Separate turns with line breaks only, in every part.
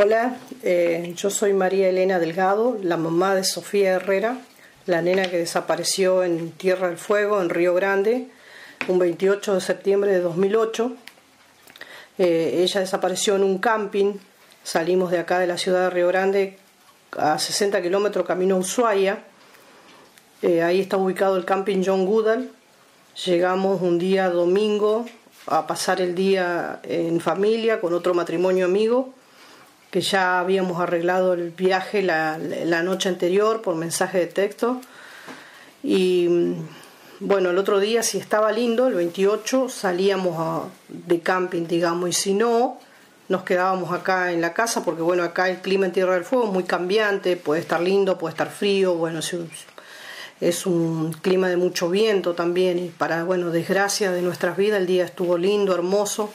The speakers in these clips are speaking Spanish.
Hola, eh, yo soy María Elena Delgado, la mamá de Sofía Herrera, la nena que desapareció en Tierra del Fuego, en Río Grande, un 28 de septiembre de 2008. Eh, ella desapareció en un camping, salimos de acá de la ciudad de Río Grande a 60 kilómetros camino a Ushuaia. Eh, ahí está ubicado el camping John Goodall. Llegamos un día domingo a pasar el día en familia con otro matrimonio amigo que ya habíamos arreglado el viaje la, noche anterior por mensaje de texto. Y bueno, el otro día, si estaba lindo, el 28, salíamos de camping, digamos, y si no, nos quedábamos acá en la casa, porque bueno, acá el clima en Tierra del Fuego es muy cambiante, puede estar lindo, puede estar frío, bueno, es un clima de mucho viento también, y para, bueno, desgracia de nuestras vidas, el día estuvo lindo, hermoso,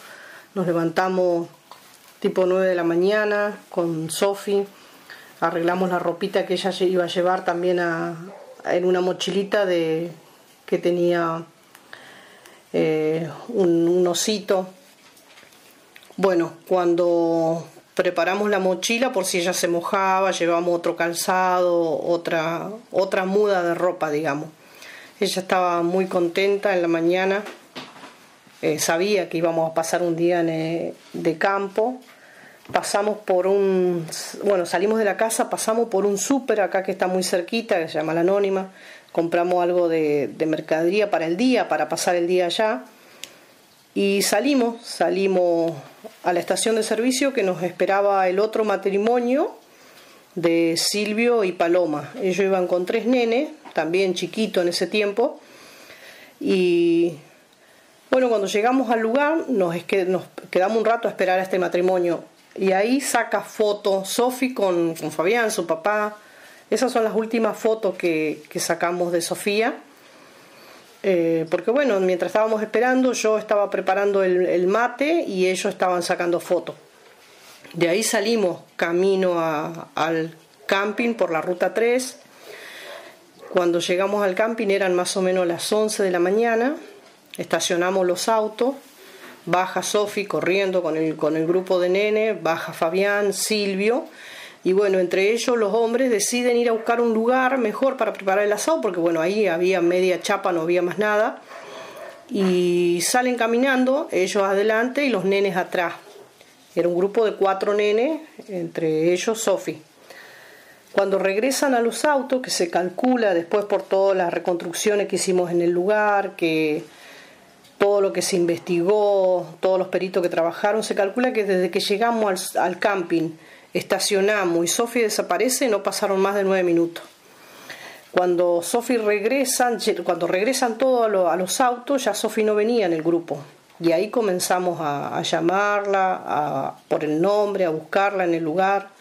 nos levantamos tipo 9 de la mañana con Sofi. Arreglamos la ropita que ella iba a llevar también en una mochilita de, que tenía eh, un, osito. Bueno, cuando preparamos la mochila por si ella se mojaba, llevamos otro calzado, otra, otra muda de ropa, digamos. Ella estaba muy contenta en la mañana, eh, sabía que íbamos a pasar un día eh, de campo pasamos por un, bueno, salimos de la casa, pasamos por un súper acá que está muy cerquita, que se llama La Anónima, compramos algo de, de, mercadería para el día, para pasar el día allá, y salimos, salimos a la estación de servicio que nos esperaba el otro matrimonio de Silvio y Paloma. Ellos iban con tres nenes, también chiquito en ese tiempo, y bueno, cuando llegamos al lugar nos, nos quedamos un rato a esperar a este matrimonio y ahí saca fotos Sofi con, con, Fabián, su papá. Esas son las últimas fotos que, sacamos de Sofía. Eh, porque bueno, mientras estábamos esperando, yo estaba preparando el, mate y ellos estaban sacando fotos. De ahí salimos camino al camping por la ruta 3. Cuando llegamos al camping eran más o menos las 11 de la mañana. Estacionamos los autos baja Sofi corriendo con el, con el grupo de nene, baja Fabián, Silvio, y bueno, entre ellos los hombres deciden ir a buscar un lugar mejor para preparar el asado, porque bueno, ahí había media chapa, no había más nada, y salen caminando, ellos adelante y los nenes atrás. Era un grupo de cuatro nenes, entre ellos Sofi. Cuando regresan a los autos, que se calcula después por todas las reconstrucciones que hicimos en el lugar, que todo lo que se investigó, todos los peritos que trabajaron, se calcula que desde que llegamos al, camping, estacionamos y Sofi desaparece, no pasaron más de nueve minutos. Cuando Sofi regresan, cuando regresan todos a, los autos, ya Sofi no venía en el grupo. Y ahí comenzamos a, llamarla por el nombre, a buscarla en el lugar.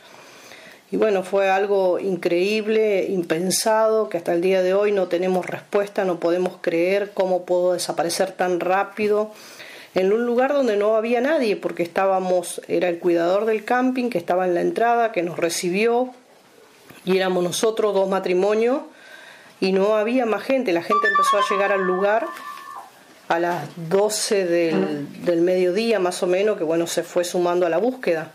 Y bueno, fue algo increíble, impensado, que hasta el día de hoy no tenemos respuesta, no podemos creer cómo pudo desaparecer tan rápido en un lugar donde no había nadie, porque estábamos, era el cuidador del camping que estaba en la entrada, que nos recibió, y éramos nosotros dos matrimonios, y no había más gente, la gente empezó a llegar al lugar a las 12 del, del mediodía más o menos, que bueno, se fue sumando a la búsqueda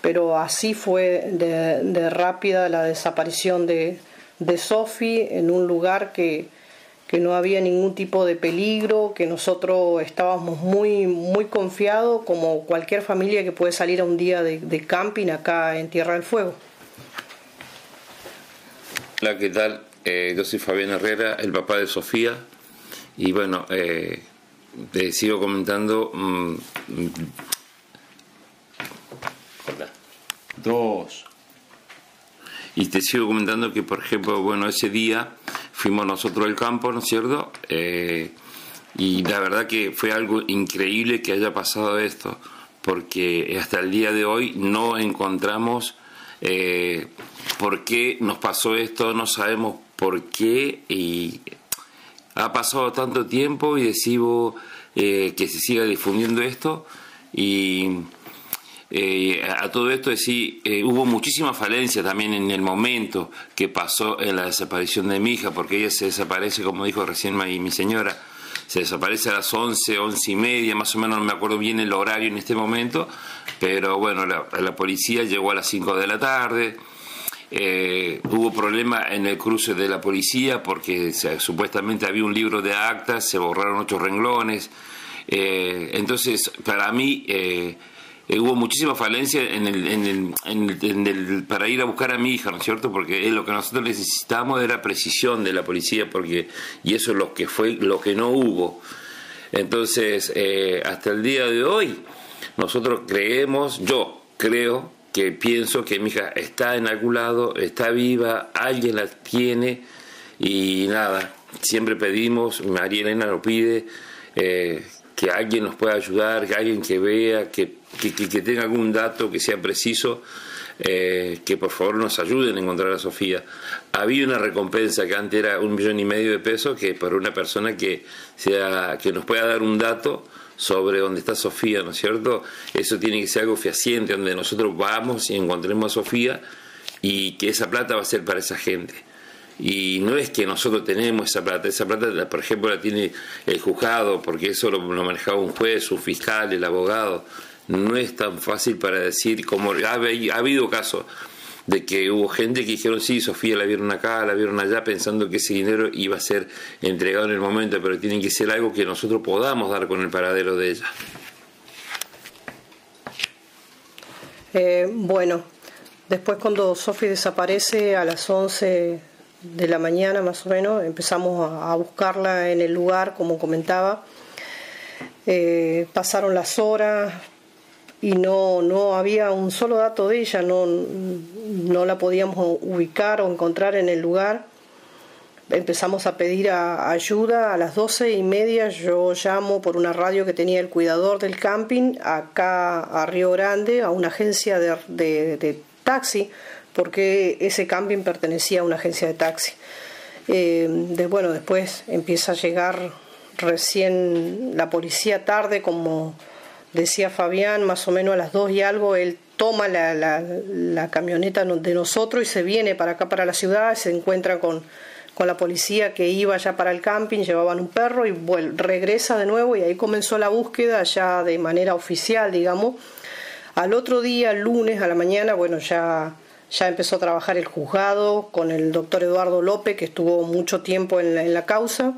pero así fue de, rápida la desaparición de, de en un lugar que, no había ningún tipo de peligro, que nosotros estábamos muy, muy confiados como cualquier familia que puede salir a un día de, camping acá en Tierra del Fuego.
Hola, ¿qué tal? Eh, yo soy Fabián Herrera, el papá de Sofía, y bueno, eh, te sigo comentando. Mm, Dos. Y te sigo comentando que, por ejemplo, bueno, ese día fuimos nosotros al campo, ¿no es cierto? Eh, y la verdad que fue algo increíble que haya pasado esto, porque hasta el día de hoy no encontramos eh, por qué nos pasó esto, no sabemos por qué, y ha pasado tanto tiempo y decimos eh, que se siga difundiendo esto, y eh, a todo esto sí, eh, hubo muchísima falencia también en el momento que pasó en la desaparición de mi hija, porque ella se desaparece, como dijo recién mi, señora, se desaparece a las 11, 11 y media, más o menos no me acuerdo bien el horario en este momento, pero bueno, la, policía llegó a las 5 de la tarde. Eh, hubo problema en el cruce de la policía porque supuestamente había un libro de actas, se borraron ocho renglones. Eh, entonces, para mí, eh, hubo muchísima falencia en el, para ir a buscar a mi hija, ¿no es cierto? Porque lo que nosotros necesitábamos era precisión de la policía, porque y eso es lo que fue, lo que no hubo. Entonces, hasta el día de hoy, nosotros creemos, yo creo que pienso que mi hija está en algún lado, está viva, alguien la tiene y nada, siempre pedimos, María Elena lo pide, eh, que alguien nos pueda ayudar, que alguien que vea, que, que, tenga algún dato que sea preciso, eh, que por favor nos ayuden a encontrar a Sofía. Había una recompensa que antes era un millón y medio de pesos, que para una persona que, sea, que nos pueda dar un dato, sobre dónde está Sofía, ¿no es cierto? Eso tiene que ser algo fehaciente, donde nosotros vamos y encontremos a Sofía y que esa plata va a ser para esa gente. Y no es que nosotros tenemos esa plata, esa plata, por ejemplo, la tiene el juzgado, porque eso lo, manejaba un juez, un fiscal, el abogado. No es tan fácil para decir, como ha, ha habido casos de que hubo gente que dijeron, sí, Sofía la vieron acá, la vieron allá, pensando que ese dinero iba a ser entregado en el momento, pero tiene que ser algo que nosotros podamos dar con el paradero de ella.
Eh, bueno, después cuando Sofía desaparece a las 11 de la mañana más o menos, empezamos a, buscarla en el lugar, como comentaba. Eh, pasaron las horas, y no, no había un solo dato de ella, no, no la podíamos ubicar o encontrar en el lugar. Empezamos a pedir ayuda a las doce y media. Yo llamo por una radio que tenía el cuidador del camping acá a Río Grande, a una agencia de, de, taxi, porque ese camping pertenecía a una agencia de taxi. Eh, de, bueno, después empieza a llegar recién la policía tarde, como decía Fabián, más o menos a las dos y algo, él toma la, la, camioneta de nosotros y se viene para acá, para la ciudad, se encuentra con, con la policía que iba ya para el camping, llevaban un perro y regresa de nuevo y ahí comenzó la búsqueda ya de manera oficial, digamos. Al otro día, lunes a la mañana, bueno, ya, ya empezó a trabajar el juzgado con el doctor Eduardo López, que estuvo mucho tiempo en la, en la causa.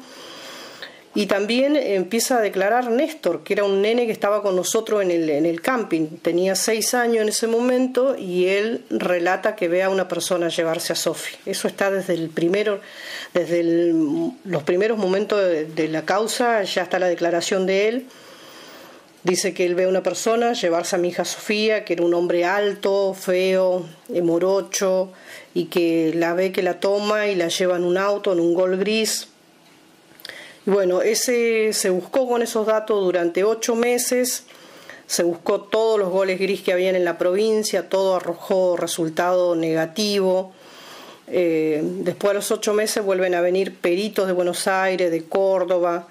Y también empieza a declarar Néstor, que era un nene que estaba con nosotros en el, en el camping. Tenía seis años en ese momento y él relata que ve a una persona llevarse a Sofi. Eso está desde el primero, desde los primeros momentos de, la causa, ya está la declaración de él. Dice que él ve a una persona llevarse a mi hija Sofía, que era un hombre alto, feo, morocho, y que la ve que la toma y la lleva en un auto, en un gol gris, bueno, ese se buscó con esos datos durante ocho meses, se buscó todos los goles gris que habían en la provincia, todo arrojó resultado negativo. Eh, después de los ocho meses vuelven a venir peritos de Buenos Aires, de Córdoba,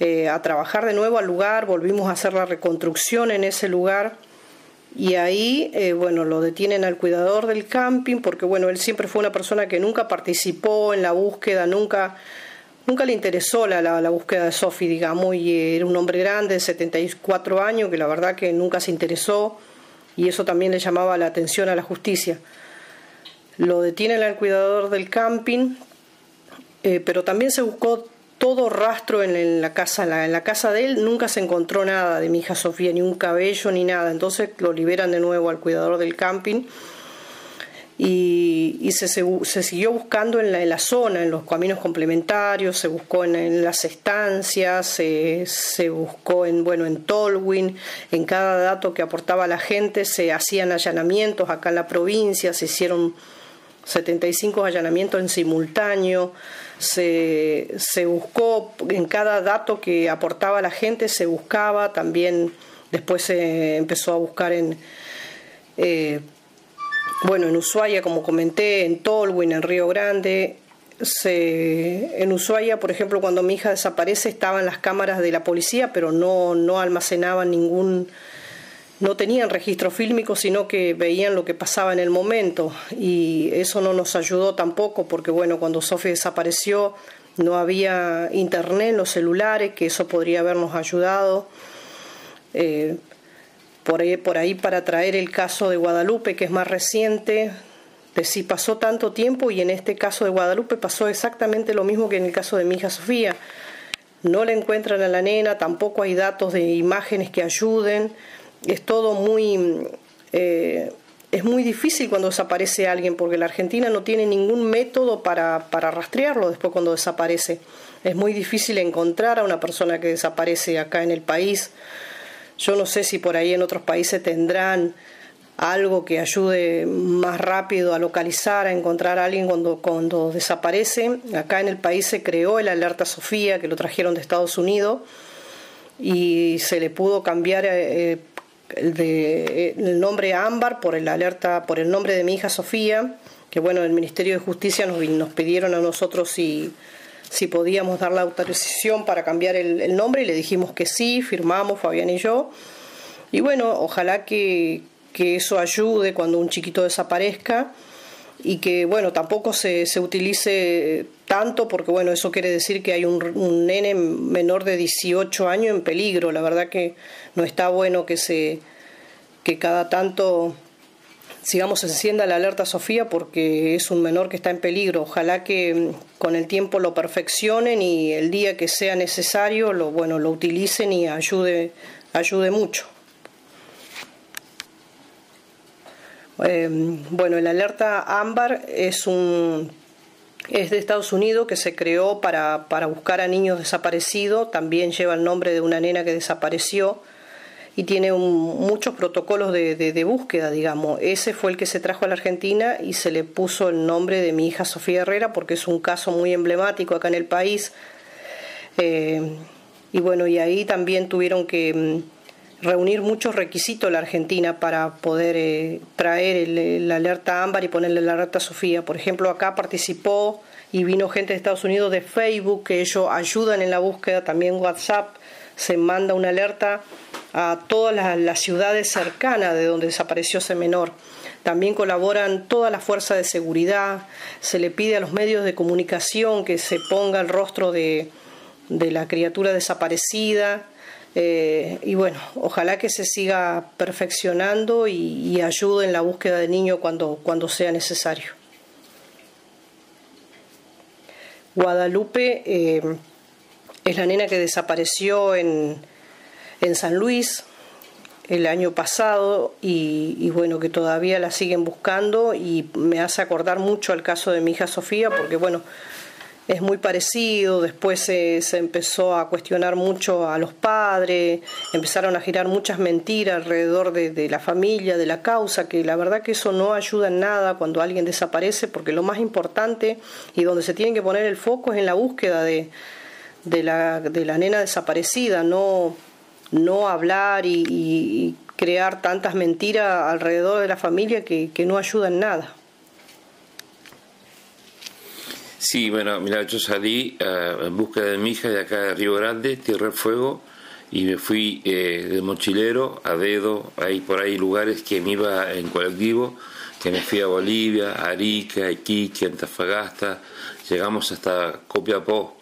eh, a trabajar de nuevo al lugar, volvimos a hacer la reconstrucción en ese lugar y ahí, eh, bueno, lo detienen al cuidador del camping porque, bueno, él siempre fue una persona que nunca participó en la búsqueda, nunca Nunca le interesó la, la, búsqueda de Sophie, digamos, y era un hombre grande de 74 años que la verdad que nunca se interesó y eso también le llamaba la atención a la justicia. Lo detienen al cuidador del camping, eh, pero también se buscó todo rastro en, la casa, en la, en la, casa de él nunca se encontró nada de mi hija Sofía, ni un cabello ni nada. Entonces lo liberan de nuevo al cuidador del camping y, se, se, siguió buscando en la, en la, zona, en los caminos complementarios, se buscó en, las estancias, se, se, buscó en, bueno, en Tolwyn, en cada dato que aportaba la gente se hacían allanamientos acá en la provincia, se hicieron 75 allanamientos en simultáneo, se, se buscó en cada dato que aportaba la gente, se buscaba, también después se empezó a buscar en... Eh, bueno, en Ushuaia, como comenté, en Tolwyn, en Río Grande. Se, en Ushuaia, por ejemplo, cuando mi hija desaparece, estaban las cámaras de la policía, pero no, no almacenaban ningún, no tenían registro fílmico, sino que veían lo que pasaba en el momento. Y eso no nos ayudó tampoco, porque bueno, cuando Sofía desapareció, no había internet en los celulares, que eso podría habernos ayudado. Eh, por, ahí, por ahí para traer el caso de Guadalupe, que es más reciente, de si pasó tanto tiempo y en este caso de Guadalupe pasó exactamente lo mismo que en el caso de mi hija Sofía. No le encuentran a la nena, tampoco hay datos de imágenes que ayuden, es todo muy... Eh, es muy difícil cuando desaparece alguien porque la Argentina no tiene ningún método para, para rastrearlo después cuando desaparece. Es muy difícil encontrar a una persona que desaparece acá en el país. Yo no sé si por ahí en otros países tendrán algo que ayude más rápido a localizar, a encontrar a alguien cuando, cuando desaparece. Acá en el país se creó el Alerta Sofía, que lo trajeron de Estados Unidos, y se le pudo cambiar eh, el, de, el nombre Ámbar por el alerta, por el nombre de mi hija Sofía, que bueno, el Ministerio de Justicia nos, nos pidieron a nosotros si, si podíamos dar la autorización para cambiar el, nombre y le dijimos que sí, firmamos Fabián y yo. Y bueno, ojalá que, que eso ayude cuando un chiquito desaparezca y que bueno tampoco se, se utilice tanto porque bueno eso quiere decir que hay un, un, nene menor de 18 años en peligro la verdad que no está bueno que se que cada tanto sigamos encienda la alerta Sofía porque es un menor que está en peligro. Ojalá que mm, con el tiempo lo perfeccionen y el día que sea necesario lo bueno lo utilicen y ayude ayude mucho. Eh, bueno, el alerta ámbar es un es de Estados Unidos que se creó para, para buscar a niños desaparecidos, también lleva el nombre de una nena que desapareció y tiene un, muchos protocolos de, búsqueda, digamos. Ese fue el que se trajo a la Argentina y se le puso el nombre de mi hija Sofía Herrera porque es un caso muy emblemático acá en el país. Eh, y bueno, y ahí también tuvieron que mm, reunir muchos requisitos la Argentina para poder eh, traer el, alerta ámbar y ponerle la alerta Sofía. Por ejemplo, acá participó y vino gente de Estados Unidos de Facebook, que ellos ayudan en la búsqueda, también WhatsApp, se manda una alerta a todas las, ciudades cercanas de donde desapareció ese menor. También colaboran toda la fuerza de seguridad, se le pide a los medios de comunicación que se ponga el rostro de, de la criatura desaparecida, eh, y bueno, ojalá que se siga perfeccionando y, y, ayude en la búsqueda del niño cuando, cuando sea necesario. Guadalupe eh, es la nena que desapareció en, en, San Luis el año pasado y, bueno, que todavía la siguen buscando y me hace acordar mucho al caso de mi hija Sofía porque bueno, es muy parecido, después se, se, empezó a cuestionar mucho a los padres, empezaron a girar muchas mentiras alrededor de, de, la familia, de la causa, que la verdad que eso no ayuda en nada cuando alguien desaparece, porque lo más importante y donde se tiene que poner el foco es en la búsqueda de, de, la, de la nena desaparecida, no, no hablar y, y crear tantas mentiras alrededor de la familia que, que no ayudan nada.
Sí, bueno, mira, yo salí uh, en busca de mi hija de acá de Río Grande, Tierra del Fuego, y me fui eh, de mochilero a dedo, ahí por ahí lugares que me iba en colectivo, que me fui a Bolivia, Arica, Iquique, Antofagasta, llegamos hasta Copiapó.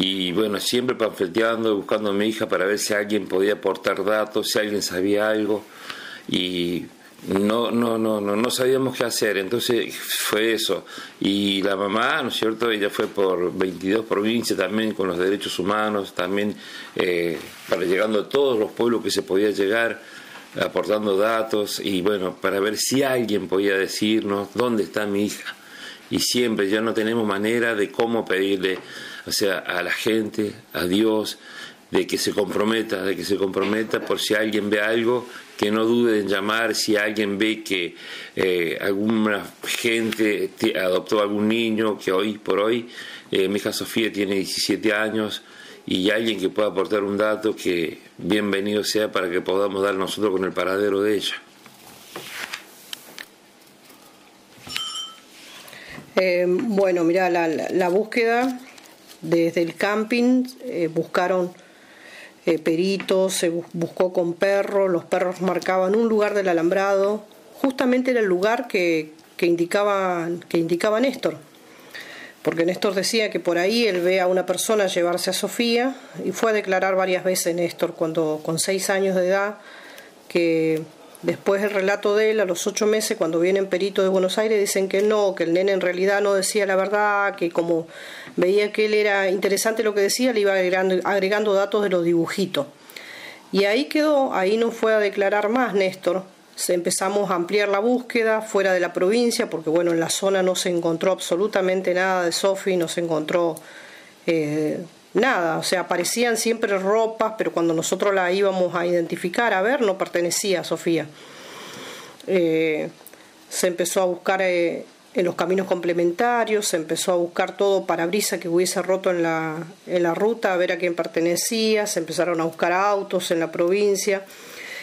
Y bueno, siempre panfleteando, buscando a mi hija para ver si alguien podía aportar datos, si alguien sabía algo. Y no, no, no, no, no sabíamos qué hacer, entonces fue eso. Y la mamá, ¿no es cierto? Ella fue por 22 provincias también con los derechos humanos, también eh, para llegando a todos los pueblos que se podía llegar, aportando datos y bueno, para ver si alguien podía decirnos dónde está mi hija. Y siempre ya no tenemos manera de cómo pedirle, sea, a la gente, a Dios, de que se comprometa, de que se comprometa por si alguien ve algo que no dude en llamar si alguien ve que eh, alguna gente adoptó algún niño, que hoy por hoy eh, mi hija Sofía tiene 17 años y alguien que pueda aportar un dato que bienvenido sea para que podamos dar nosotros con el paradero de ella.
Eh, bueno, mira, la, la, la, búsqueda desde el camping eh, buscaron eh, peritos, se buscó con perros, los perros marcaban un lugar del alambrado, justamente era el lugar que, que, indicaba, que indicaba Néstor. porque Néstor decía que por ahí él ve a una persona llevarse a Sofía y fue a declarar varias veces Néstor cuando con seis años de edad que después el relato de él a los ocho meses cuando vienen peritos de Buenos Aires dicen que no, que el nene en realidad no decía la verdad, que como veía que él era interesante lo que decía le iba agregando, agregando datos de los dibujitos. Y ahí quedó, ahí no fue a declarar más Néstor, empezamos a ampliar la búsqueda fuera de la provincia, porque bueno, en la zona no se encontró absolutamente nada de Sofi, no se encontró eh, nada, o sea, aparecían siempre ropas, pero cuando nosotros la íbamos a identificar, a ver, no pertenecía a Sofía. Eh, se empezó a buscar eh, en los caminos complementarios, se empezó a buscar todo parabrisa que hubiese roto en la, en la ruta, a ver a quién pertenecía, se empezaron a buscar autos en la provincia.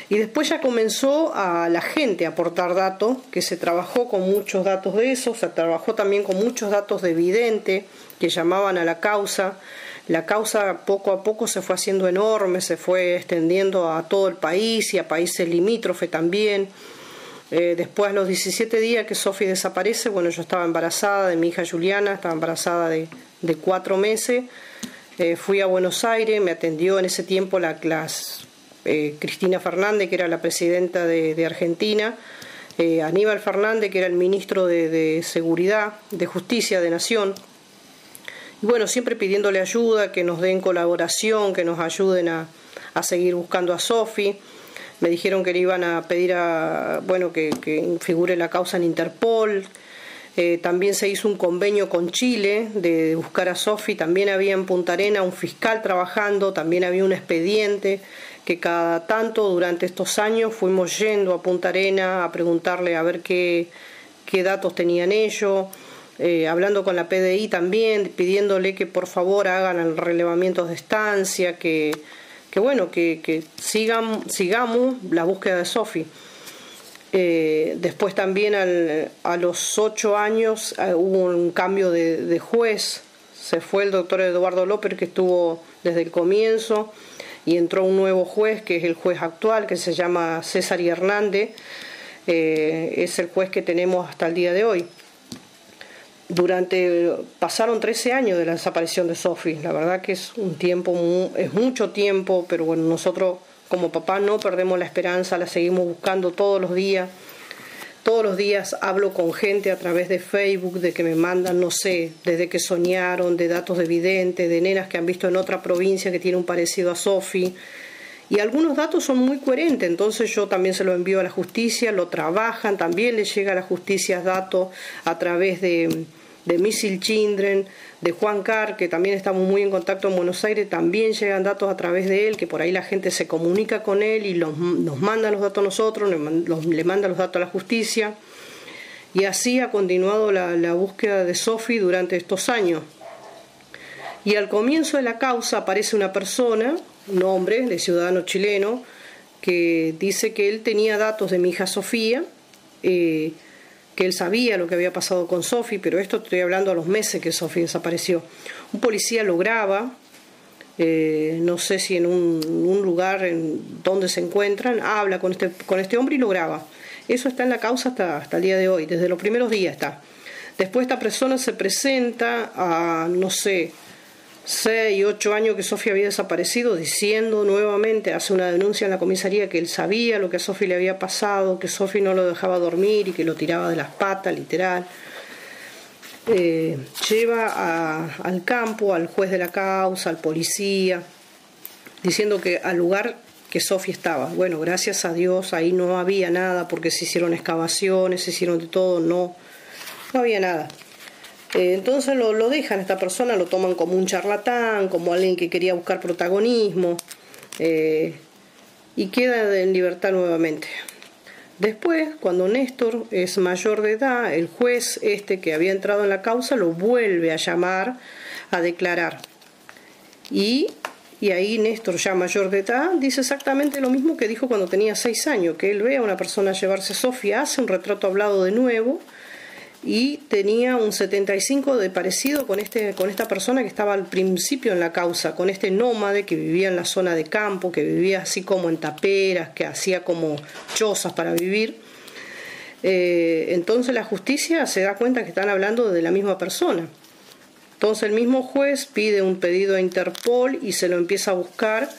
Y después ya comenzó a la gente a aportar datos, que se trabajó con muchos datos de eso, se trabajó también con muchos datos de evidente que llamaban a la causa. La causa poco a poco se fue haciendo enorme, se fue extendiendo a todo el país y a países limítrofes también. Eh, después, a los 17 días que Sofi desaparece, bueno, yo estaba embarazada de mi hija Juliana, estaba embarazada de, de cuatro meses. Eh, fui a Buenos Aires, me atendió en ese tiempo la, clase eh, Cristina Fernández, que era la presidenta de, Argentina, Aníbal Fernández, que era el ministro de, Seguridad, de Justicia de Nación. Y bueno, siempre pidiéndole ayuda, que nos den colaboración, que nos ayuden a, seguir buscando a Sofi. Me dijeron que le iban a pedir a, bueno, que, figure la causa en Interpol. Eh, también se hizo un convenio con Chile de buscar a Sofi. También había en Punta Arena un fiscal trabajando, también había un expediente que cada tanto durante estos años fuimos yendo a Punta Arena a preguntarle a ver qué, qué datos tenían ellos, eh, hablando con la PDI también, pidiéndole que por favor hagan el relevamiento de estancia, que, bueno, que, sigan, sigamos la búsqueda de Sofi. Eh, después también a los ocho años eh, hubo un cambio de, juez, se fue el doctor Eduardo López que estuvo desde el comienzo y entró un nuevo juez, que es el juez actual, que se llama César y Hernández, es el juez que tenemos hasta el día de hoy. Durante, pasaron 13 años de la desaparición de Sofi, la verdad que es un tiempo, es mucho tiempo, pero bueno, nosotros como papá no perdemos la esperanza, la seguimos buscando todos los días todos los días hablo con gente a través de Facebook, de que me mandan, no sé, desde que soñaron, de datos de vidente, de nenas que han visto en otra provincia que tiene un parecido a Sofi. Y algunos datos son muy coherentes, entonces yo también se lo envío a la justicia, lo trabajan, también les llega a la justicia datos a través de, de Missile Children, de Juan Carr, que también estamos muy en contacto en Buenos Aires, también llegan datos a través de él, que por ahí la gente se comunica con él y nos manda los datos a nosotros, le manda los datos a la justicia. Y así ha continuado la, búsqueda de Sofi durante estos años. Y al comienzo de la causa aparece una persona, un hombre de ciudadano chileno, que dice que él tenía datos de mi hija Sofía, eh, que él sabía lo que había pasado con Sofi, pero esto estoy hablando a los meses que Sofi desapareció. Un policía lo graba, eh, no sé si en un, lugar en donde se encuentran, habla con este, con este hombre y lo graba. Eso está en la causa hasta, hasta el día de hoy, desde los primeros días está. Después esta persona se presenta a, no sé, seis, ocho años que Sofía había desaparecido, diciendo nuevamente, hace una denuncia en la comisaría que él sabía lo que a Sofía le había pasado, que Sofía no lo dejaba dormir y que lo tiraba de las patas, literal. Eh, lleva al campo al juez de la causa, al policía, diciendo que al lugar que Sofía estaba. Bueno, gracias a Dios ahí no había nada porque se hicieron excavaciones, se hicieron de todo, no, no había nada. Eh, entonces lo, lo, dejan, esta persona lo toman como un charlatán, como alguien que quería buscar protagonismo eh, y queda en libertad nuevamente. Después, cuando Néstor es mayor de edad, el juez este que había entrado en la causa lo vuelve a llamar a declarar. Y, y ahí Néstor, ya mayor de edad, dice exactamente lo mismo que dijo cuando tenía seis años, que él ve a una persona llevarse a Sofía, hace un retrato hablado de nuevo, y tenía un 75 de parecido con, este, con esta persona que estaba al principio en la causa, con este nómade que vivía en la zona de campo, que vivía así como en taperas, que hacía como chozas para vivir. Eh, entonces la justicia se da cuenta que están hablando de la misma persona. Entonces el mismo juez pide un pedido a Interpol y se lo empieza a buscar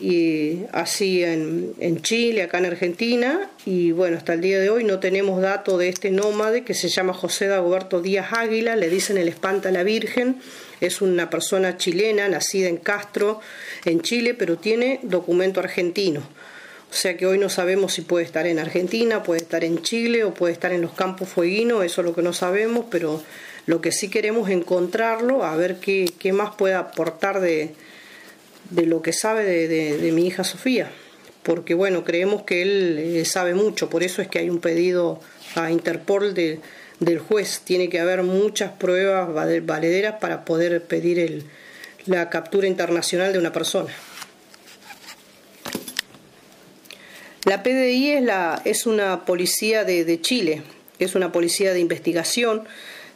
y así en, en, Chile, acá en Argentina, y bueno, hasta el día de hoy no tenemos dato de este nómade que se llama José Dagoberto Díaz Águila, le dicen el espanta a la Virgen, es una persona chilena, nacida en Castro, en Chile, pero tiene documento argentino. O sea que hoy no sabemos si puede estar en Argentina, puede estar en Chile o puede estar en los campos fueguinos, eso es lo que no sabemos, pero lo que sí queremos es encontrarlo, a ver qué, qué más puede aportar de, de lo que sabe de, mi hija Sofía, porque bueno, creemos que él eh, sabe mucho, por eso es que hay un pedido a Interpol del juez, tiene que haber muchas pruebas valederas para poder pedir el, la captura internacional de una persona. La PDI es, la, es una policía de, de Chile, es una policía de investigación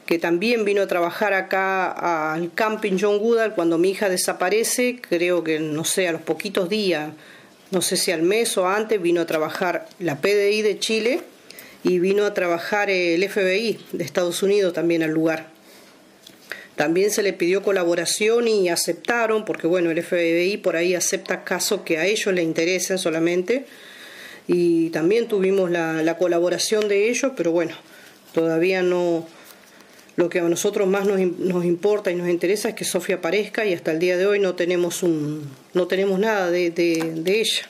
que también vino a trabajar acá al camping John Goodall cuando mi hija desaparece, creo que no sé, a los poquitos días, no sé si al mes o antes, vino a trabajar la PDI de Chile y vino a trabajar el FBI de Estados Unidos también al lugar. También se le pidió colaboración y aceptaron, porque bueno, el FBI por ahí acepta casos que a ellos les interesen solamente. Y también tuvimos la, la colaboración de ellos, pero bueno, todavía no, lo que a nosotros más nos, nos, importa y nos interesa es que Sofía aparezca y hasta el día de hoy no tenemos, un, no tenemos nada de, de, ella.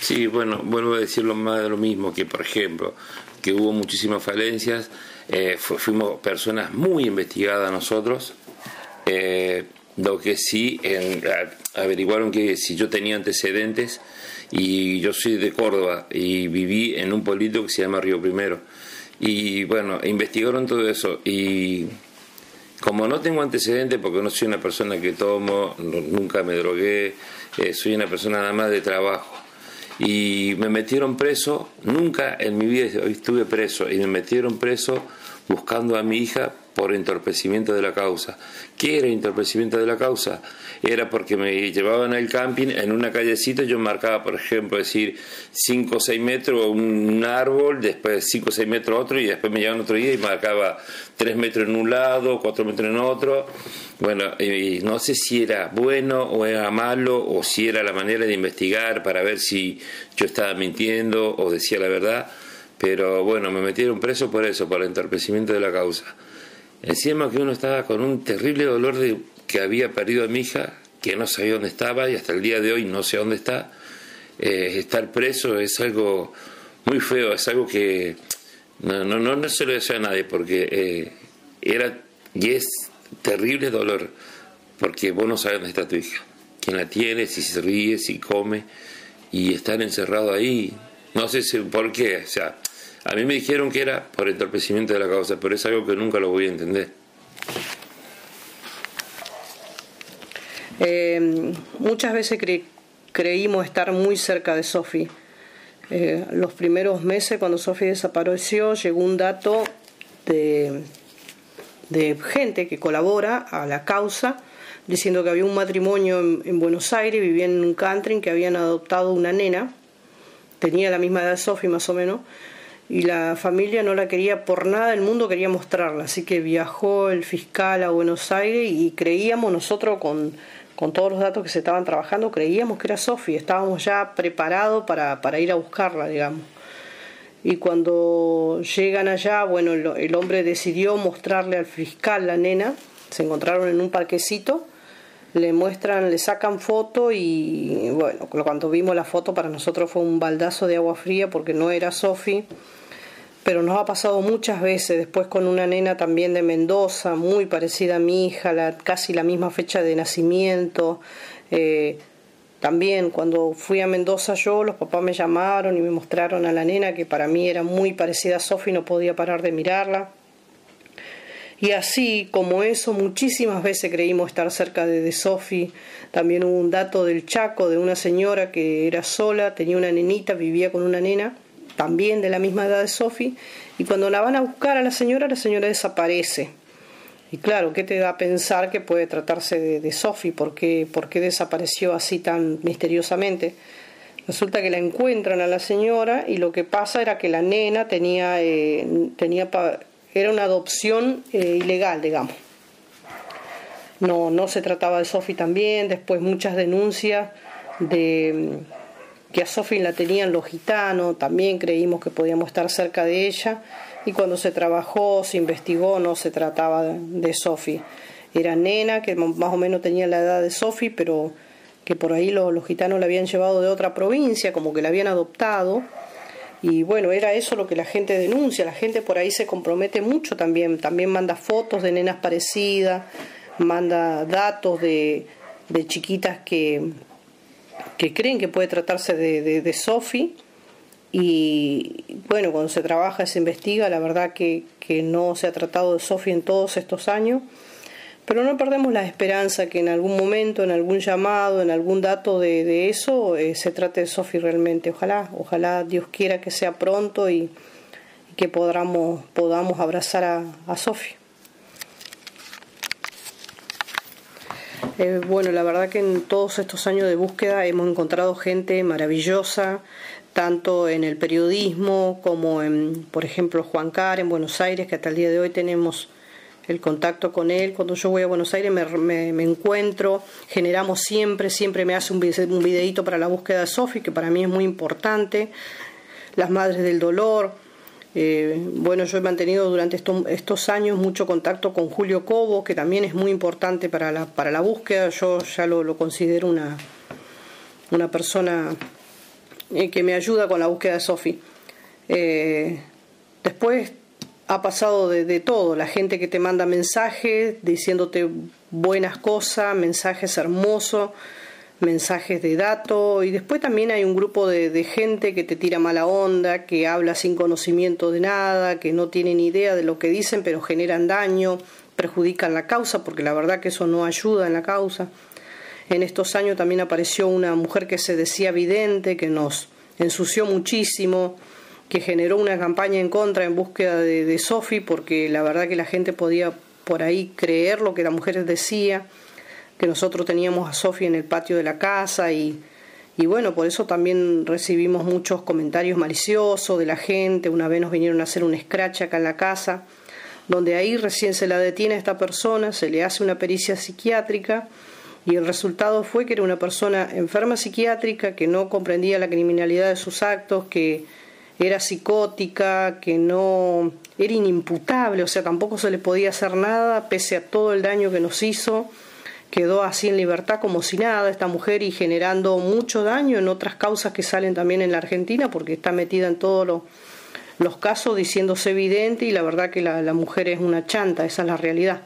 Sí, bueno, vuelvo a decirlo más de lo mismo, que por ejemplo, que hubo muchísimas falencias, eh, fuimos personas muy investigadas nosotros, eh, lo que sí averiguaron que si yo tenía antecedentes y yo soy de Córdoba y viví en un pueblito que se llama Río Primero y bueno, investigaron todo eso y como no tengo antecedentes porque no soy una persona que tomo, nunca me drogué, eh, soy una persona nada más de trabajo. Y me metieron preso, nunca en mi vida estuve preso, y me metieron preso buscando a mi hija por entorpecimiento de la causa. ¿Qué era entorpecimiento de la causa? Era porque me llevaban al camping en una callecita, yo marcaba, por ejemplo, decir 5 o 6 metros un árbol, después 5 o 6 metros otro, y después me llevaban otro día y marcaba 3 metros en un lado, 4 metros en otro. Bueno, y no sé si era bueno o era malo, o si era la manera de investigar para ver si yo estaba mintiendo o decía la verdad. Pero bueno, me metieron preso por eso, por el entorpecimiento de la causa. Encima que uno estaba con un terrible dolor de que había perdido a mi hija, que no sabía dónde estaba y hasta el día de hoy no sé dónde está. Eh, estar preso es algo muy feo, es algo que no, no, no, se lo deseo a nadie porque eh, era y es terrible dolor porque vos no sabes dónde está tu hija, quién la tiene, si se ríe, si come y estar encerrado ahí, no sé por qué, o sea, a mí me dijeron que era por entorpecimiento de la causa, pero es algo que nunca lo voy a entender.
Eh, muchas veces creímos estar muy cerca de Sofi. Eh, los primeros meses, cuando Sofi desapareció, llegó un dato de, de, gente que colabora a la causa, diciendo que había un matrimonio en, Buenos Aires, vivían en un country, que habían adoptado una nena, tenía la misma edad de Sofi más o menos, y la familia no la quería por nada del mundo, quería mostrarla. Así que viajó el fiscal a Buenos Aires y creíamos nosotros con, con todos los datos que se estaban trabajando, creíamos que era Sofi, estábamos ya preparados para, para, ir a buscarla, digamos. Y cuando llegan allá, bueno, el, hombre decidió mostrarle al fiscal la nena, se encontraron en un parquecito le muestran, le sacan foto y bueno, cuando vimos la foto para nosotros fue un baldazo de agua fría porque no era Sofi pero nos ha pasado muchas veces, después con una nena también de Mendoza, muy parecida a mi hija, casi la misma fecha de nacimiento. Eh, también cuando fui a Mendoza yo, los papás me llamaron y me mostraron a la nena que para mí era muy parecida a Sofi, no podía parar de mirarla. Y así como eso, muchísimas veces creímos estar cerca de, de Sofi. También hubo un dato del Chaco de una señora que era sola, tenía una nenita, vivía con una nena también de la misma edad de Sophie, y cuando la van a buscar a la señora, la señora desaparece. Y claro, ¿qué te da a pensar que puede tratarse de, de Sophie? ¿Por qué, ¿Por qué desapareció así tan misteriosamente? Resulta que la encuentran a la señora y lo que pasa era que la nena tenía, eh, tenía era una adopción eh, ilegal, digamos. No, no se trataba de Sofi también, después muchas denuncias de que a Sofi la tenían los gitanos, también creímos que podíamos estar cerca de ella y cuando se trabajó, se investigó, no se trataba de, Sofi. Era nena, que más o menos tenía la edad de Sofi, pero que por ahí los, gitanos la habían llevado de otra provincia, como que la habían adoptado. Y bueno, era eso lo que la gente denuncia, la gente por ahí se compromete mucho también, también manda fotos de nenas parecidas, manda datos de, de chiquitas que, que creen que puede tratarse de, de, de y bueno, cuando se trabaja, se investiga, la verdad que, que no se ha tratado de Sofi en todos estos años, pero no perdemos la esperanza que en algún momento, en algún llamado, en algún dato de, de eso, eh, se trate de Sofi realmente. Ojalá, ojalá Dios quiera que sea pronto y, que podamos, podamos abrazar a, a Sofi. Eh, bueno, la verdad que en todos estos años de búsqueda hemos encontrado gente maravillosa, tanto en el periodismo como en, por ejemplo, Juan Car en Buenos Aires, que hasta el día de hoy tenemos el contacto con él. Cuando yo voy a Buenos Aires me, encuentro, generamos siempre, siempre me hace un, un videito para la búsqueda de Sofi, que para mí es muy importante. Las Madres del Dolor. Eh, bueno, yo he mantenido durante estos años mucho contacto con Julio Cobo, que también es muy importante para la, para la búsqueda. Yo ya lo, lo considero una, una persona eh, que me ayuda con la búsqueda de Sofi. Eh, después ha pasado de, todo, la gente que te manda mensajes diciéndote buenas cosas, mensajes hermosos, mensajes de datos y después también hay un grupo de, gente que te tira mala onda, que habla sin conocimiento de nada, que no tienen idea de lo que dicen pero generan daño, perjudican la causa porque la verdad que eso no ayuda en la causa. En estos años también apareció una mujer que se decía vidente, que nos ensució muchísimo, que generó una campaña en contra en búsqueda de, de Sofi, porque la verdad que la gente podía por ahí creer lo que la mujer decía, que nosotros teníamos a Sofi en el patio de la casa y, y bueno, por eso también recibimos muchos comentarios maliciosos de la gente. Una vez nos vinieron a hacer un scratch acá en la casa, donde ahí recién se la detiene a esta persona, se le hace una pericia psiquiátrica y el resultado fue que era una persona enferma psiquiátrica que no comprendía la criminalidad de sus actos, que era psicótica, que no era inimputable, o sea, tampoco se le podía hacer nada pese a todo el daño que nos hizo. Quedó así en libertad como si nada esta mujer y generando mucho daño en otras causas que salen también en la Argentina porque está metida en todos los casos diciéndose evidente y la verdad que la, mujer es una chanta, esa es la realidad.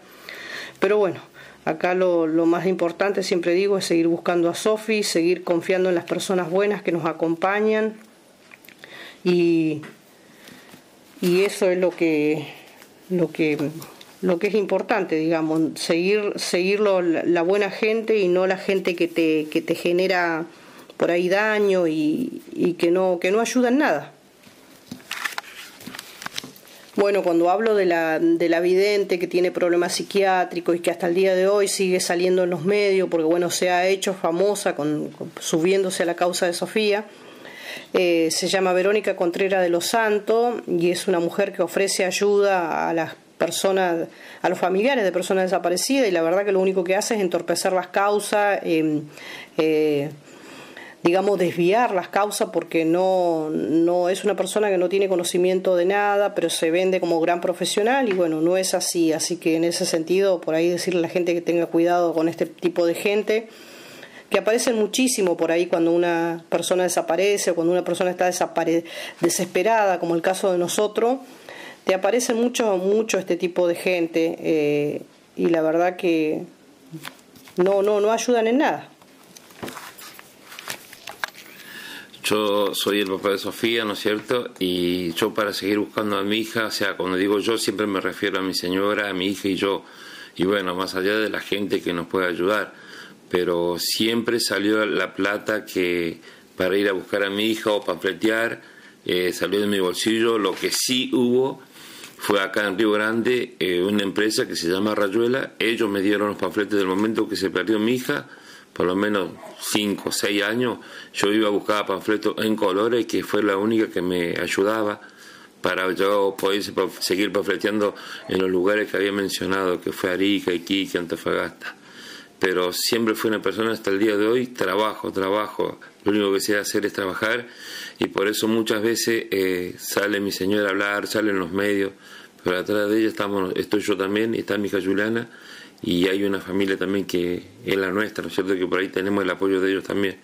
Pero bueno, Acá lo, más importante, siempre digo, es seguir buscando a Sofi, seguir confiando en las personas buenas que nos acompañan y, y eso es lo que, lo que, lo que es importante, digamos, seguir, seguirlo la buena gente y no la gente que te, que te genera por ahí daño y, que, no, que no ayuda en nada. Bueno, cuando hablo de la, de la vidente que tiene problemas psiquiátricos y que hasta el día de hoy sigue saliendo en los medios, porque bueno, se ha hecho famosa con, subiéndose a la causa de Sofía, eh, se llama Verónica Contreras de los Santos y es una mujer que ofrece ayuda a las personas, a los familiares de personas desaparecidas y la verdad que lo único que hace es entorpecer las causas. eh, eh digamos, desviar las causas porque no, no es una persona que no tiene conocimiento de nada, pero se vende como gran profesional y bueno, no es así. Así que en ese sentido, por ahí decirle a la gente que tenga cuidado con este tipo de gente, que aparecen muchísimo por ahí cuando una persona desaparece o cuando una persona está desesperada, como el caso de nosotros, te aparece mucho, mucho este tipo de gente eh, y la verdad que no, no, no ayudan en nada.
Yo soy el papá de Sofía, ¿no es cierto? Y yo para seguir buscando a mi hija, o sea, cuando digo yo siempre me refiero a mi señora, a mi hija y yo. Y bueno, más allá de la gente que nos puede ayudar, pero siempre salió la plata que para ir a buscar a mi hija o panfletear, eh, salió de mi bolsillo. Lo que sí hubo fue acá en Río Grande eh, una empresa que se llama Rayuela. Ellos me dieron los panfletes del momento que se perdió mi hija por lo menos 5 o 6 años, yo iba a buscar panfletos en colores, que fue la única que me ayudaba para yo poder seguir pafleteando en los lugares que había mencionado, que fue Arica, Iquique, Antofagasta. Pero siempre fue una persona hasta el día de hoy, trabajo, trabajo, lo único que sé hacer es trabajar y por eso muchas veces eh, sale mi señora a hablar, salen los medios, pero atrás de ella estamos, estoy yo también, está mi hija Juliana y hay una familia también que es la nuestra, ¿no es cierto? Que por ahí tenemos el apoyo de ellos también,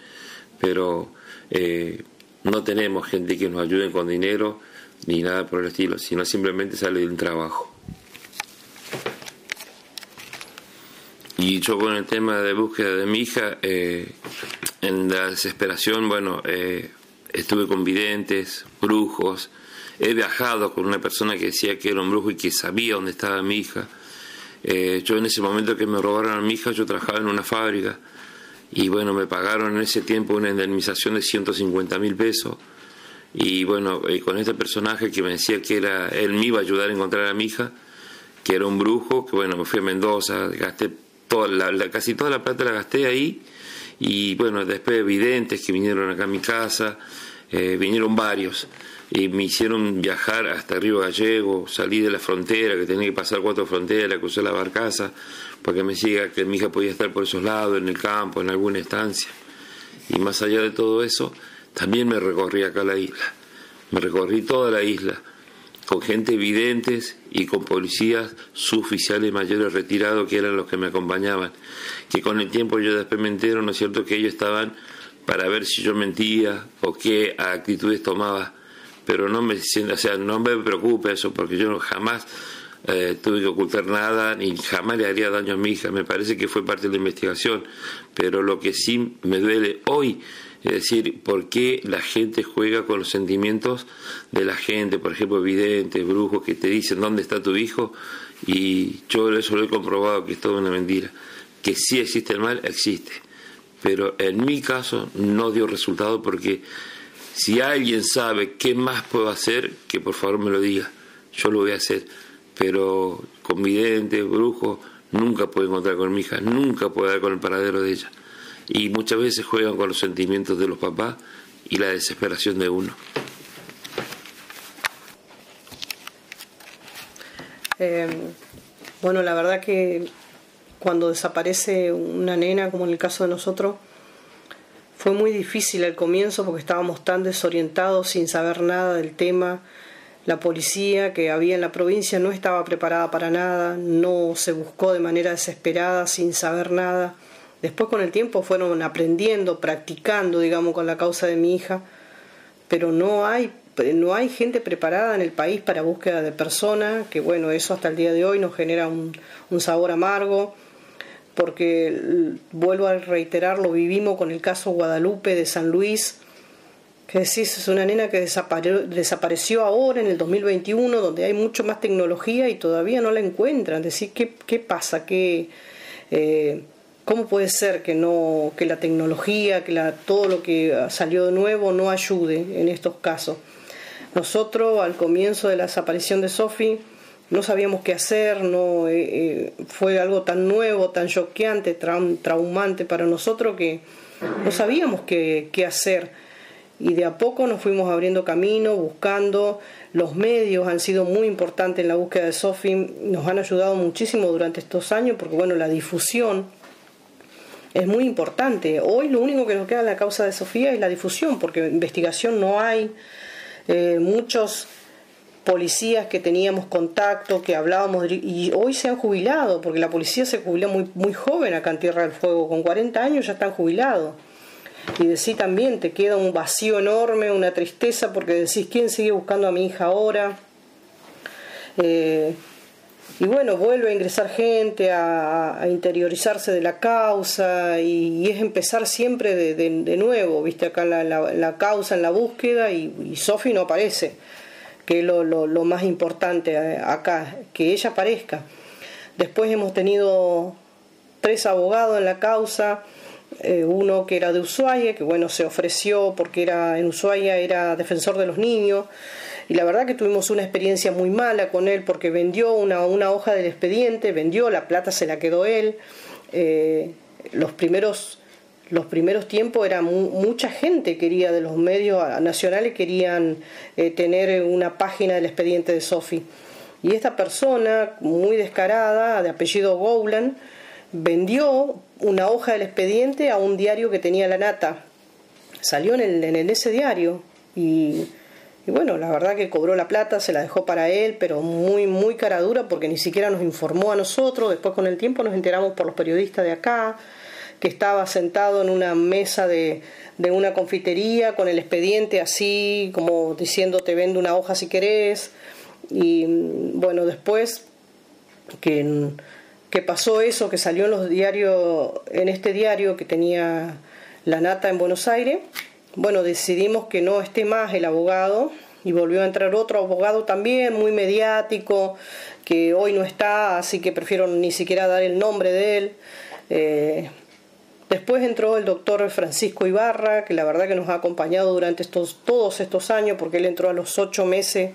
pero eh, no tenemos gente que nos ayude con dinero ni nada por el estilo, sino simplemente sale de un trabajo. Y yo con el tema de búsqueda de mi hija, eh, en la desesperación, bueno, eh, estuve con videntes, brujos, he viajado con una persona que decía que era un brujo y que sabía dónde estaba mi hija. Eh, yo en ese momento que me robaron a mi hija, yo trabajaba en una fábrica y bueno, me pagaron en ese tiempo una indemnización de 150 mil pesos. Y bueno, con este personaje que me decía que era él me iba a ayudar a encontrar a mi hija, que era un brujo, que bueno, me fui a Mendoza, gasté casi toda la plata la gasté ahí y bueno, después videntes que vinieron acá a mi casa, eh, vinieron varios y me hicieron viajar hasta Río Gallego, salí de la frontera, que tenía que pasar cuatro fronteras, cruzar la barcaza, para que me siga que mi hija podía estar por esos lados, en el campo, en alguna estancia. Y más allá de todo eso, también me recorrí acá la isla. Me recorrí toda la isla con gente evidentes y con policías suboficiales mayores retirados que eran los que me acompañaban. Que con el tiempo yo después me ¿no es cierto?, que ellos estaban para ver si yo mentía o qué actitudes tomaba. Pero no me, o sea, no me preocupe eso, porque yo jamás eh, tuve que ocultar nada ni jamás le haría daño a mi hija. Me parece que fue parte de la investigación. Pero lo que sí me duele hoy es decir, ¿por qué la gente juega con los sentimientos de la gente? Por ejemplo, evidentes, brujos que te dicen dónde está tu hijo y yo eso lo he comprobado que es toda una mentira. Que sí existe el mal, existe. Pero en mi caso no dio resultado porque si alguien sabe qué más puedo hacer, que por favor me lo diga. Yo lo voy a hacer. Pero con videntes, brujos, nunca puedo encontrar con mi hija, nunca puedo dar con el paradero de ella y muchas veces juegan con los sentimientos de los papás y la desesperación de uno.
Eh, bueno, la verdad que cuando desaparece una nena, como en el caso de nosotros, fue muy difícil al comienzo porque estábamos tan desorientados sin saber nada del tema. La policía que había en la provincia no estaba preparada para nada, no se buscó de manera desesperada sin saber nada. Después con el tiempo fueron aprendiendo, practicando, digamos, con la causa de mi hija, pero no hay no hay gente preparada en el país para búsqueda de personas, que bueno, eso hasta el día de hoy nos genera un, sabor amargo, porque vuelvo a reiterarlo, vivimos con el caso Guadalupe de San Luis, que decís, es una nena que desapareció ahora en el 2021, donde hay mucho más tecnología y todavía no la encuentran. Decir, ¿qué, qué pasa? ¿Qué, eh, ¿Cómo puede ser que no que la tecnología, que la, todo lo que salió de nuevo no ayude en estos casos? Nosotros al comienzo de la desaparición de Sophie no sabíamos qué hacer, no eh, eh, fue algo tan nuevo, tan choqueante, traumante para nosotros que no sabíamos qué, qué hacer. Y de a poco nos fuimos abriendo camino, buscando. Los medios han sido muy importantes en la búsqueda de Sophie, nos han ayudado muchísimo durante estos años, porque bueno, la difusión es muy importante. Hoy lo único que nos queda en la causa de Sofía es la difusión, porque investigación no hay. Eh, muchos policías que teníamos contacto, que hablábamos, y hoy se han jubilado, porque la policía se jubiló muy, muy joven acá en Tierra del Fuego, con 40 años ya están jubilados. Y decís también, te queda un vacío enorme, una tristeza, porque decís, ¿quién sigue buscando a mi hija ahora? Eh, y bueno, vuelve a ingresar gente, a, interiorizarse de la causa y, es empezar siempre de, nuevo, viste acá la, la, causa en la búsqueda y, y Sofi no aparece, que es lo, lo, más importante eh, acá, que ella aparezca. Después hemos tenido tres abogados en la causa, eh, uno que era de Ushuaia, que bueno, se ofreció porque era en Ushuaia era defensor de los niños, y la verdad que tuvimos una experiencia muy mala con él porque vendió una, una hoja del expediente, vendió, la plata se la quedó él. Eh, los primeros los primeros tiempos era mucha gente quería de los medios nacionales querían eh, tener una página del expediente de Sofi y esta persona muy descarada de apellido Gowland vendió una hoja del expediente a un diario que tenía la nata salió en, el, en ese diario y, y, bueno la verdad que cobró la plata se la dejó para él pero muy muy cara dura porque ni siquiera nos informó a nosotros después con el tiempo nos enteramos por los periodistas de acá que estaba sentado en una mesa de, una confitería con el expediente así, como diciendo te vendo una hoja si querés. Y bueno, después que, que pasó eso, que salió en los diarios, en este diario que tenía la nata en Buenos Aires, bueno, decidimos que no esté más el abogado y volvió a entrar otro abogado también, muy mediático, que hoy no está, así que prefiero ni siquiera dar el nombre de él. Eh, Después entró el doctor Francisco Ibarra, que la verdad que nos ha acompañado durante estos, todos estos años, porque él entró a los ocho meses,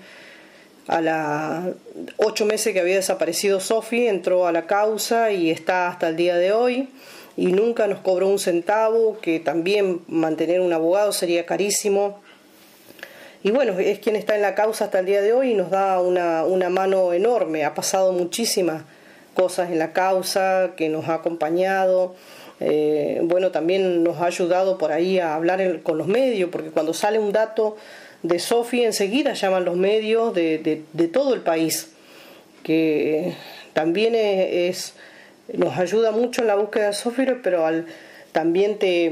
a la ocho meses que había desaparecido Sofi, entró a la causa y está hasta el día de hoy y nunca nos cobró un centavo, que también mantener un abogado sería carísimo. Y bueno, es quien está en la causa hasta el día de hoy y nos da una, una mano enorme. Ha pasado muchísimas cosas en la causa, que nos ha acompañado. Eh, bueno, también nos ha ayudado por ahí a hablar con los medios, porque cuando sale un dato de Sofi enseguida llaman los medios de, todo el país, que también es, nos ayuda mucho en la búsqueda de Sofi, pero al, también te,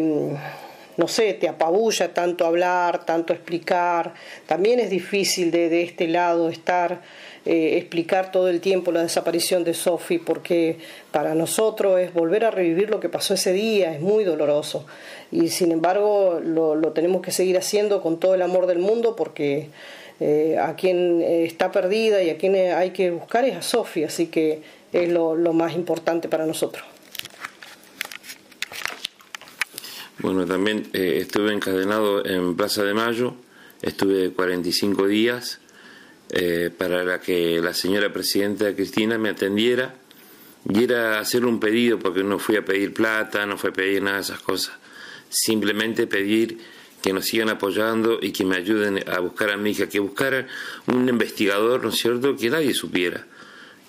no sé, te apabulla tanto hablar, tanto explicar, también es difícil de, de este lado estar eh, explicar todo el tiempo la desaparición de Sophie, porque para nosotros es volver a revivir lo que pasó ese día, es muy doloroso. Y sin embargo lo, tenemos que seguir haciendo con todo el amor del mundo, porque eh, a quien eh, está perdida y a quien hay que buscar es a Sophie, así que es lo, lo más importante para nosotros.
Bueno, también estuve encadenado en Plaza de Mayo, estuve 45 días eh, para que la señora presidenta Cristina me atendiera y era hacer un pedido porque no fui a pedir plata, no fui a pedir nada de esas cosas, simplemente pedir que nos sigan apoyando y que me ayuden a buscar a mi hija, que buscaran un investigador, ¿no es cierto?, que nadie supiera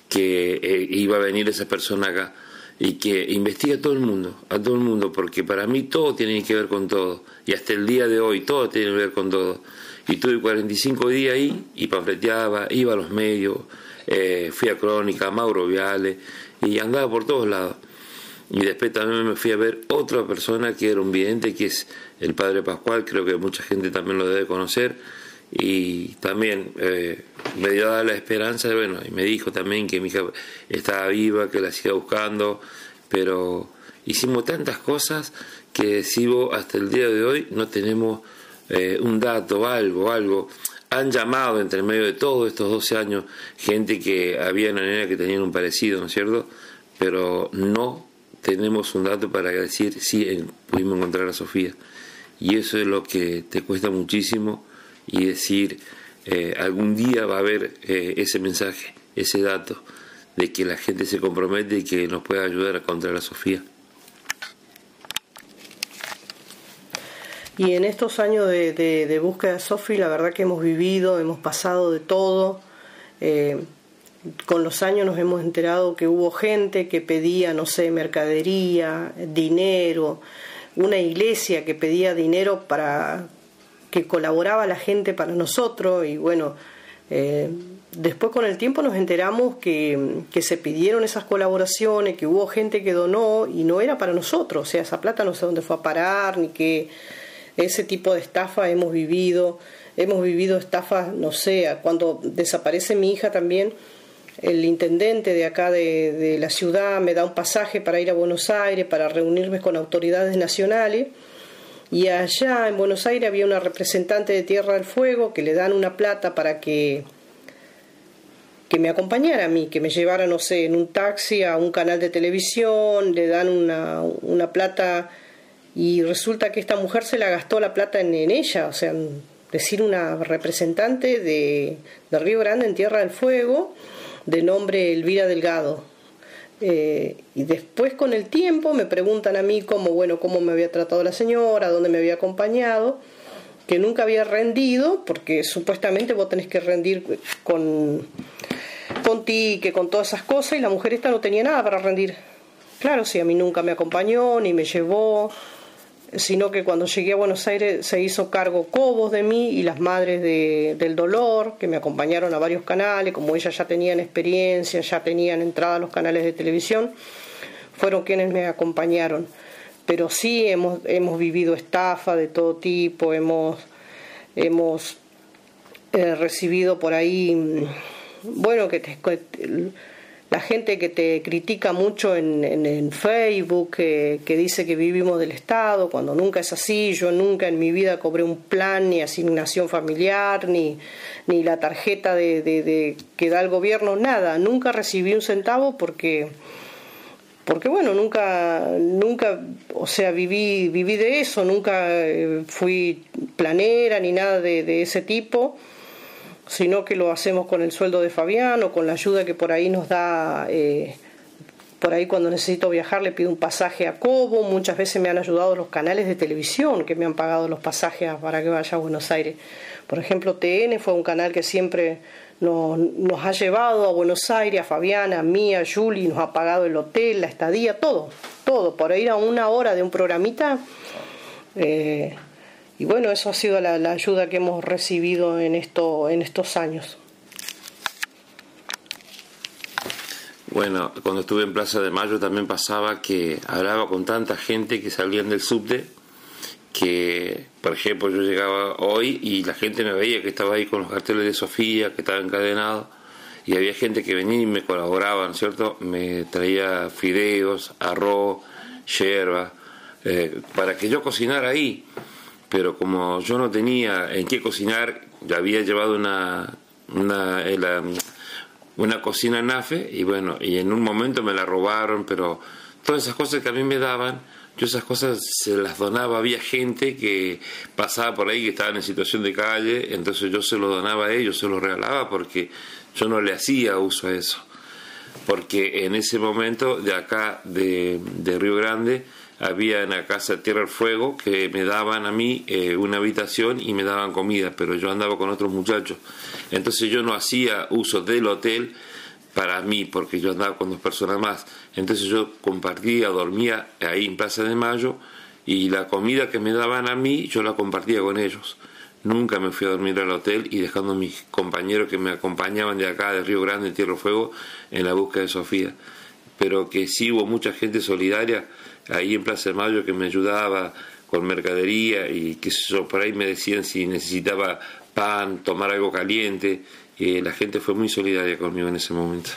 que eh, iba a venir esa persona acá y que investigue a todo el mundo, a todo el mundo, porque para mí todo tiene que ver con todo y hasta el día de hoy todo tiene que ver con todo. Y tuve 45 días ahí y pamfleteaba, iba a los medios, eh, fui a Crónica, a Mauro Viale y andaba por todos lados. Y después también me fui a ver otra persona que era un vidente, que es el padre Pascual, creo que mucha gente también lo debe conocer. Y también eh, me dio la esperanza, bueno, y me dijo también que mi hija estaba viva, que la siga buscando, pero hicimos tantas cosas que sigo hasta el día de hoy no tenemos eh, un dato, algo, algo. Han llamado entre medio de todos estos 12 años gente que había una nena que tenían un parecido, ¿no es cierto? Pero no tenemos un dato para decir sí, pudimos encontrar a Sofía. Y eso es lo que te cuesta muchísimo y decir eh, algún día va a haber eh, ese mensaje, ese dato de que la gente se compromete y que nos pueda ayudar a encontrar a Sofía.
Y en estos años de, de, búsqueda de Sofi, la verdad que hemos vivido, hemos pasado de todo. Eh, con los años nos hemos enterado que hubo gente que pedía, no sé, mercadería, dinero, una iglesia que pedía dinero para que colaboraba la gente para nosotros y bueno, eh, después con el tiempo nos enteramos que, que, se pidieron esas colaboraciones, que hubo gente que donó y no era para nosotros, o sea, esa plata no sé dónde fue a parar, ni que ese tipo de estafa hemos vivido, hemos vivido estafas, no sé, cuando desaparece mi hija también, el intendente de acá de, la ciudad me da un pasaje para ir a Buenos Aires, para reunirme con autoridades nacionales, y allá en Buenos Aires había una representante de Tierra del Fuego que le dan una plata para que que me acompañara a mí, que me llevara, no sé, en un taxi a un canal de televisión, le dan una, una plata y resulta que esta mujer se la gastó la plata en, ella, o sea, decir una representante de, Río Grande en Tierra del Fuego, de nombre Elvira Delgado. Eh, y después con el tiempo me preguntan a mí cómo, bueno, cómo me había tratado la señora, dónde me había acompañado, que nunca había rendido, porque supuestamente vos tenés que rendir con, con que con todas esas cosas, y la mujer esta no tenía nada para rendir. Claro, sí, a mí nunca me acompañó, ni me llevó, sino que cuando llegué a Buenos Aires se hizo cargo Cobos de mí y las madres del dolor, que me acompañaron a varios canales, como ellas ya tenían experiencia, ya tenían entrada a los canales de televisión, fueron quienes me acompañaron. Pero sí hemos, hemos vivido estafa de todo tipo, hemos, hemos eh, recibido por ahí, mm, bueno, que te, la gente que te critica mucho en, en, Facebook, que, dice que vivimos del Estado, cuando nunca es así, yo nunca en mi vida cobré un plan, ni asignación familiar, ni, ni la tarjeta de, de, que da el gobierno, nada, nunca recibí un centavo porque porque bueno nunca nunca o sea viví viví de eso nunca eh, fui planera ni nada de, de ese tipo sino que lo hacemos con el sueldo de Fabián o con la ayuda que por ahí nos da, eh, por ahí cuando necesito viajar le pido un pasaje a Cobo, muchas veces me han ayudado los canales de televisión que me han pagado los pasajes para que vaya a Buenos Aires. Por ejemplo, TN fue un canal que siempre nos, nos ha llevado a Buenos Aires, a Fabián, a mí, a Julie, nos ha pagado el hotel, la estadía, todo, todo, por ir a una hora de un programita. Eh, y bueno, eso ha sido la, ayuda que hemos recibido en, esto, en estos años.
Bueno, cuando estuve en Plaza de Mayo también pasaba que hablaba con tanta gente que salían del subte que, por ejemplo, yo llegaba hoy y la gente me veía que estaba ahí con los carteles de Sofía, que estaba encadenado, y había gente que venía y me colaboraba, ¿no cierto? Me traía fideos, arroz, yerba, eh, para que yo cocinara ahí pero como yo no tenía en qué cocinar, yo había llevado una, una, eh, una cocina nafe y bueno, y en un momento me la robaron, pero todas esas cosas que a mí me daban, yo esas cosas se las donaba, había gente que pasaba por ahí que estaban en situación de calle, entonces yo se lo donaba a ellos, se lo regalaba porque yo no le hacía uso a eso. Porque en ese momento de acá de, de Río Grande, había en la casa Tierra del Fuego que me daban a mí eh, una habitación y me daban comida, pero yo andaba con otros muchachos. Entonces yo no hacía uso del hotel para mí, porque yo andaba con dos personas más. Entonces yo compartía, dormía ahí en Plaza de Mayo y la comida que me daban a mí yo la compartía con ellos. Nunca me fui a dormir al hotel y dejando a mis compañeros que me acompañaban de acá, de Río Grande, Tierra del Fuego, en la búsqueda de Sofía. Pero que sí hubo mucha gente solidaria ahí en Plaza de Mayo que me ayudaba con mercadería y que por ahí me decían si necesitaba pan, tomar algo caliente. y la gente fue muy solidaria conmigo en ese momento.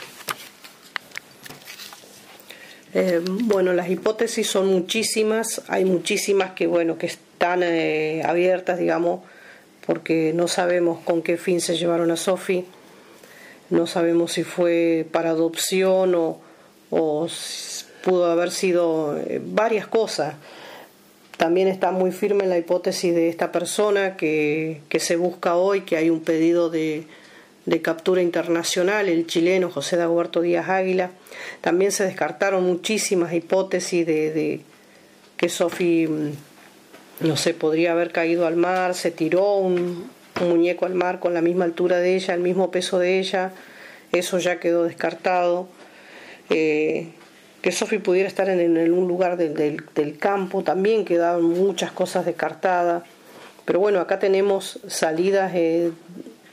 Eh, bueno, las hipótesis son muchísimas, hay muchísimas que bueno que están eh, abiertas, digamos, porque no sabemos con qué fin se llevaron a Sofi, no sabemos si fue para adopción o, o pudo haber sido eh, varias cosas. También está muy firme la hipótesis de esta persona que, que se busca hoy, que hay un pedido de, de captura internacional, el chileno José Dagoberto Díaz Águila. También se descartaron muchísimas hipótesis de, que Sofi, mm, no sé, podría haber caído al mar, se tiró un, un, muñeco al mar con la misma altura de ella, el mismo peso de ella. Eso ya quedó descartado. Eh, que Sofi pudiera estar en, un lugar del, campo, también quedaban muchas cosas descartadas. Pero bueno, acá tenemos salidas eh,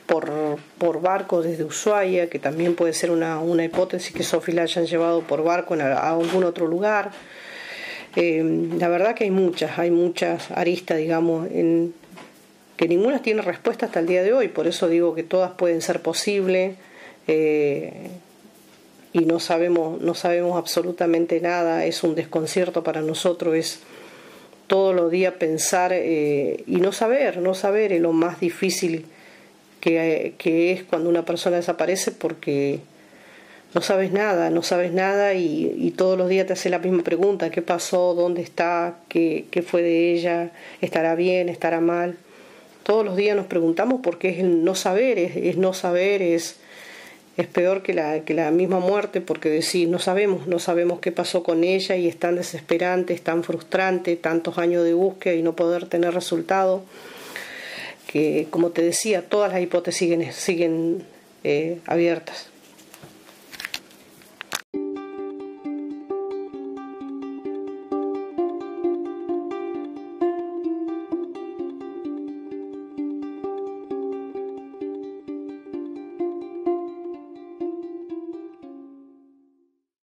por, por, barco desde Ushuaia, que también puede ser una, una hipótesis que Sofi la hayan llevado por barco a, algún otro lugar. Eh, la verdad que hay muchas, hay muchas aristas, digamos, en, que ninguna tiene respuesta hasta el día de hoy, por eso digo que todas pueden ser posibles. Eh, y no sabemos, no sabemos absolutamente nada, es un desconcierto para nosotros, es todos los días pensar eh, y no saber, no saber es lo más difícil que, que, es cuando una persona desaparece porque no sabes nada, no sabes nada y, todos los días te hace la misma pregunta, ¿qué pasó? ¿Dónde está? ¿Qué, qué fue de ella? ¿Estará bien? ¿Estará mal? Todos los días nos preguntamos porque es el no saber, es, es no saber, es es peor que la, que la misma muerte porque decir, no sabemos, no sabemos qué pasó con ella y es tan desesperante, es tan frustrante, tantos años de búsqueda y no poder tener resultado, que como te decía, todas las hipótesis siguen, siguen eh, abiertas.